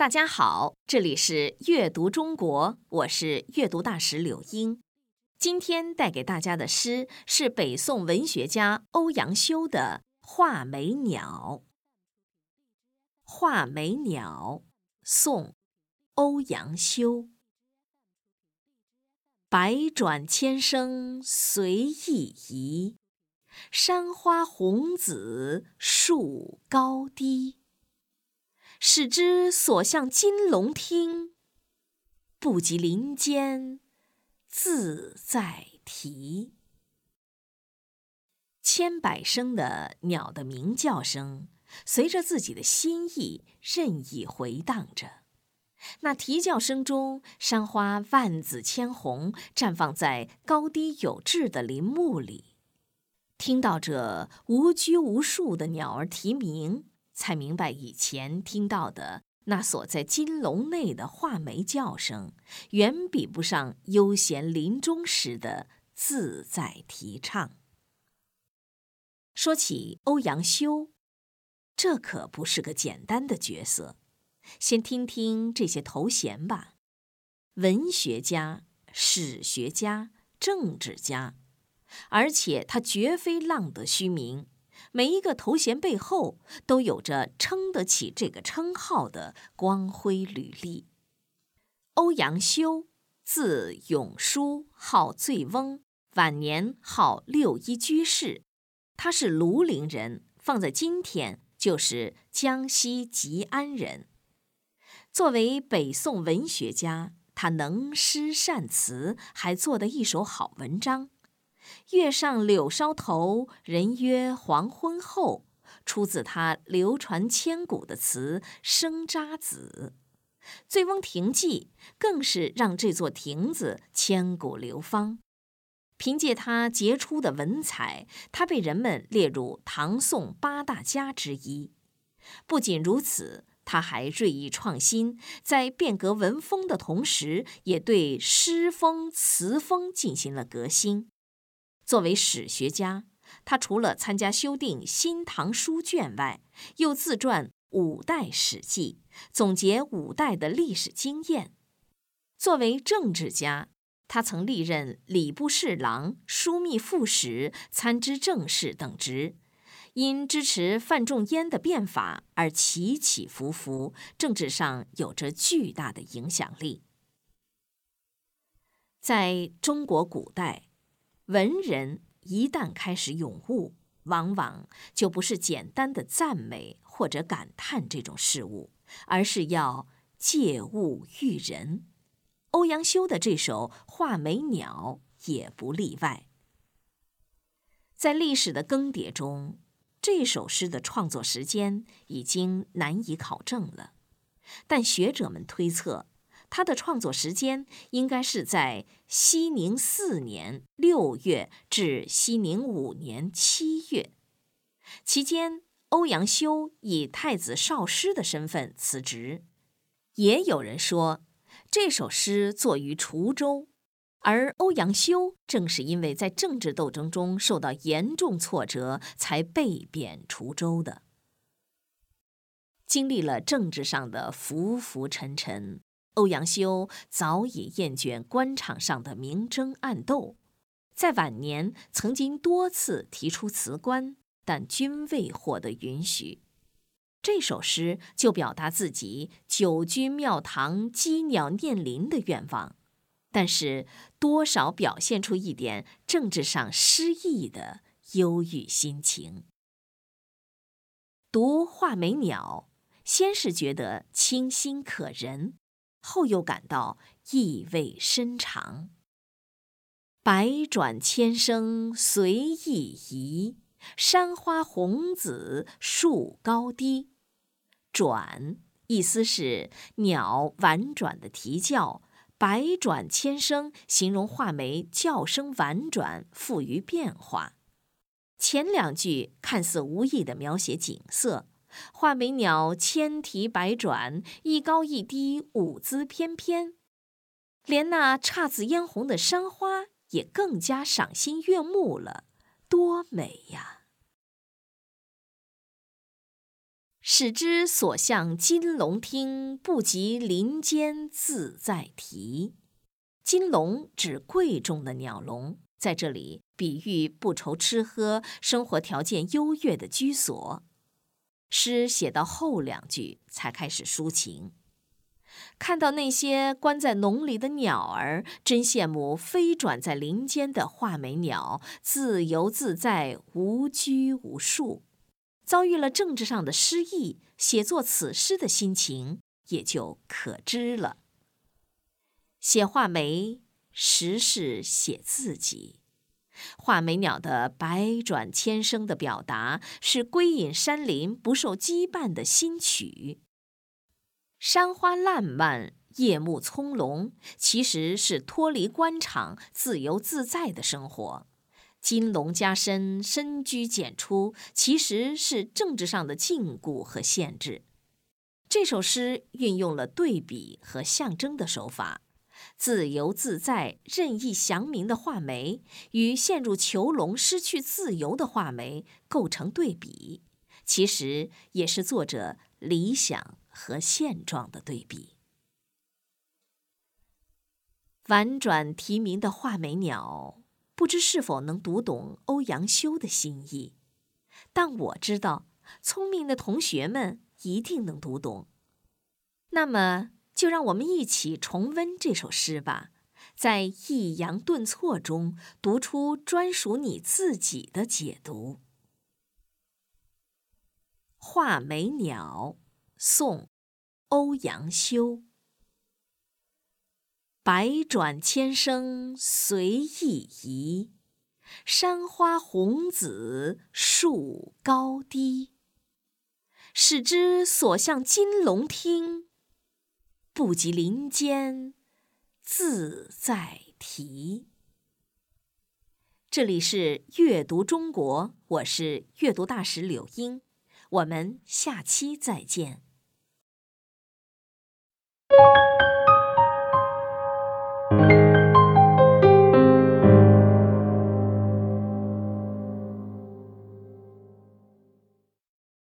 大家好，这里是阅读中国，我是阅读大使柳英。今天带给大家的诗是北宋文学家欧阳修的《画眉鸟》。《画眉鸟》宋·欧阳修。百转千声随意移，山花红紫树高低。使之所向金龙听，不及林间自在啼。千百声的鸟的鸣叫声，随着自己的心意任意回荡着。那啼叫声中，山花万紫千红，绽放在高低有致的林木里。听到这无拘无束的鸟儿啼鸣。才明白，以前听到的那锁在金笼内的画眉叫声，远比不上悠闲林中时的自在啼唱。说起欧阳修，这可不是个简单的角色。先听听这些头衔吧：文学家、史学家、政治家，而且他绝非浪得虚名。每一个头衔背后都有着撑得起这个称号的光辉履历。欧阳修，字永叔，号醉翁，晚年号六一居士。他是庐陵人，放在今天就是江西吉安人。作为北宋文学家，他能诗善词，还做得一手好文章。月上柳梢头，人约黄昏后，出自他流传千古的词《生查子》。《醉翁亭记》更是让这座亭子千古流芳。凭借他杰出的文采，他被人们列入唐宋八大家之一。不仅如此，他还锐意创新，在变革文风的同时，也对诗风词风进行了革新。作为史学家，他除了参加修订《新唐书卷》外，又自传《五代史记》，总结五代的历史经验。作为政治家，他曾历任礼部侍郎、枢密副使、参知政事等职，因支持范仲淹的变法而起起伏伏，政治上有着巨大的影响力。在中国古代。文人一旦开始咏物，往往就不是简单的赞美或者感叹这种事物，而是要借物喻人。欧阳修的这首《画眉鸟》也不例外。在历史的更迭中，这首诗的创作时间已经难以考证了，但学者们推测。他的创作时间应该是在熙宁四年六月至熙宁五年七月，期间欧阳修以太子少师的身份辞职。也有人说，这首诗作于滁州，而欧阳修正是因为在政治斗争中受到严重挫折，才被贬滁州的。经历了政治上的浮浮沉沉。欧阳修早已厌倦官场上的明争暗斗，在晚年曾经多次提出辞官，但均未获得允许。这首诗就表达自己久居庙堂、羁鸟念林的愿望，但是多少表现出一点政治上失意的忧郁心情。读《画眉鸟》，先是觉得清新可人。后又感到意味深长。百转千声随意移，山花红紫树高低。转意思是鸟婉转的啼叫，百转千声形容画眉叫声婉转，富于变化。前两句看似无意的描写景色。画眉鸟千啼百转，一高一低，舞姿翩翩，连那姹紫嫣红的山花也更加赏心悦目了，多美呀！使之所向金龙听，不及林间自在啼。金龙指贵重的鸟笼，在这里比喻不愁吃喝、生活条件优越的居所。诗写到后两句才开始抒情，看到那些关在笼里的鸟儿，真羡慕飞转在林间的画眉鸟，自由自在，无拘无束。遭遇了政治上的失意，写作此诗的心情也就可知了。写画眉，实是写自己。画眉鸟的百转千声的表达，是归隐山林、不受羁绊的新曲。山花烂漫，夜幕葱茏，其实是脱离官场、自由自在的生活。金龙加身，深居简出，其实是政治上的禁锢和限制。这首诗运用了对比和象征的手法，自由自在、任意祥明的画眉，与陷入囚笼、失去自由的画眉构成对比，其实也是作者理想和现状的对比。婉转啼鸣的画眉鸟。不知是否能读懂欧阳修的心意，但我知道，聪明的同学们一定能读懂。那么，就让我们一起重温这首诗吧，在抑扬顿挫中读出专属你自己的解读。《画眉鸟》，宋·欧阳修。百转千声随意移，山花红紫树高低。使之所向金龙听，不及林间自在啼。这里是阅读中国，我是阅读大使柳英，我们下期再见。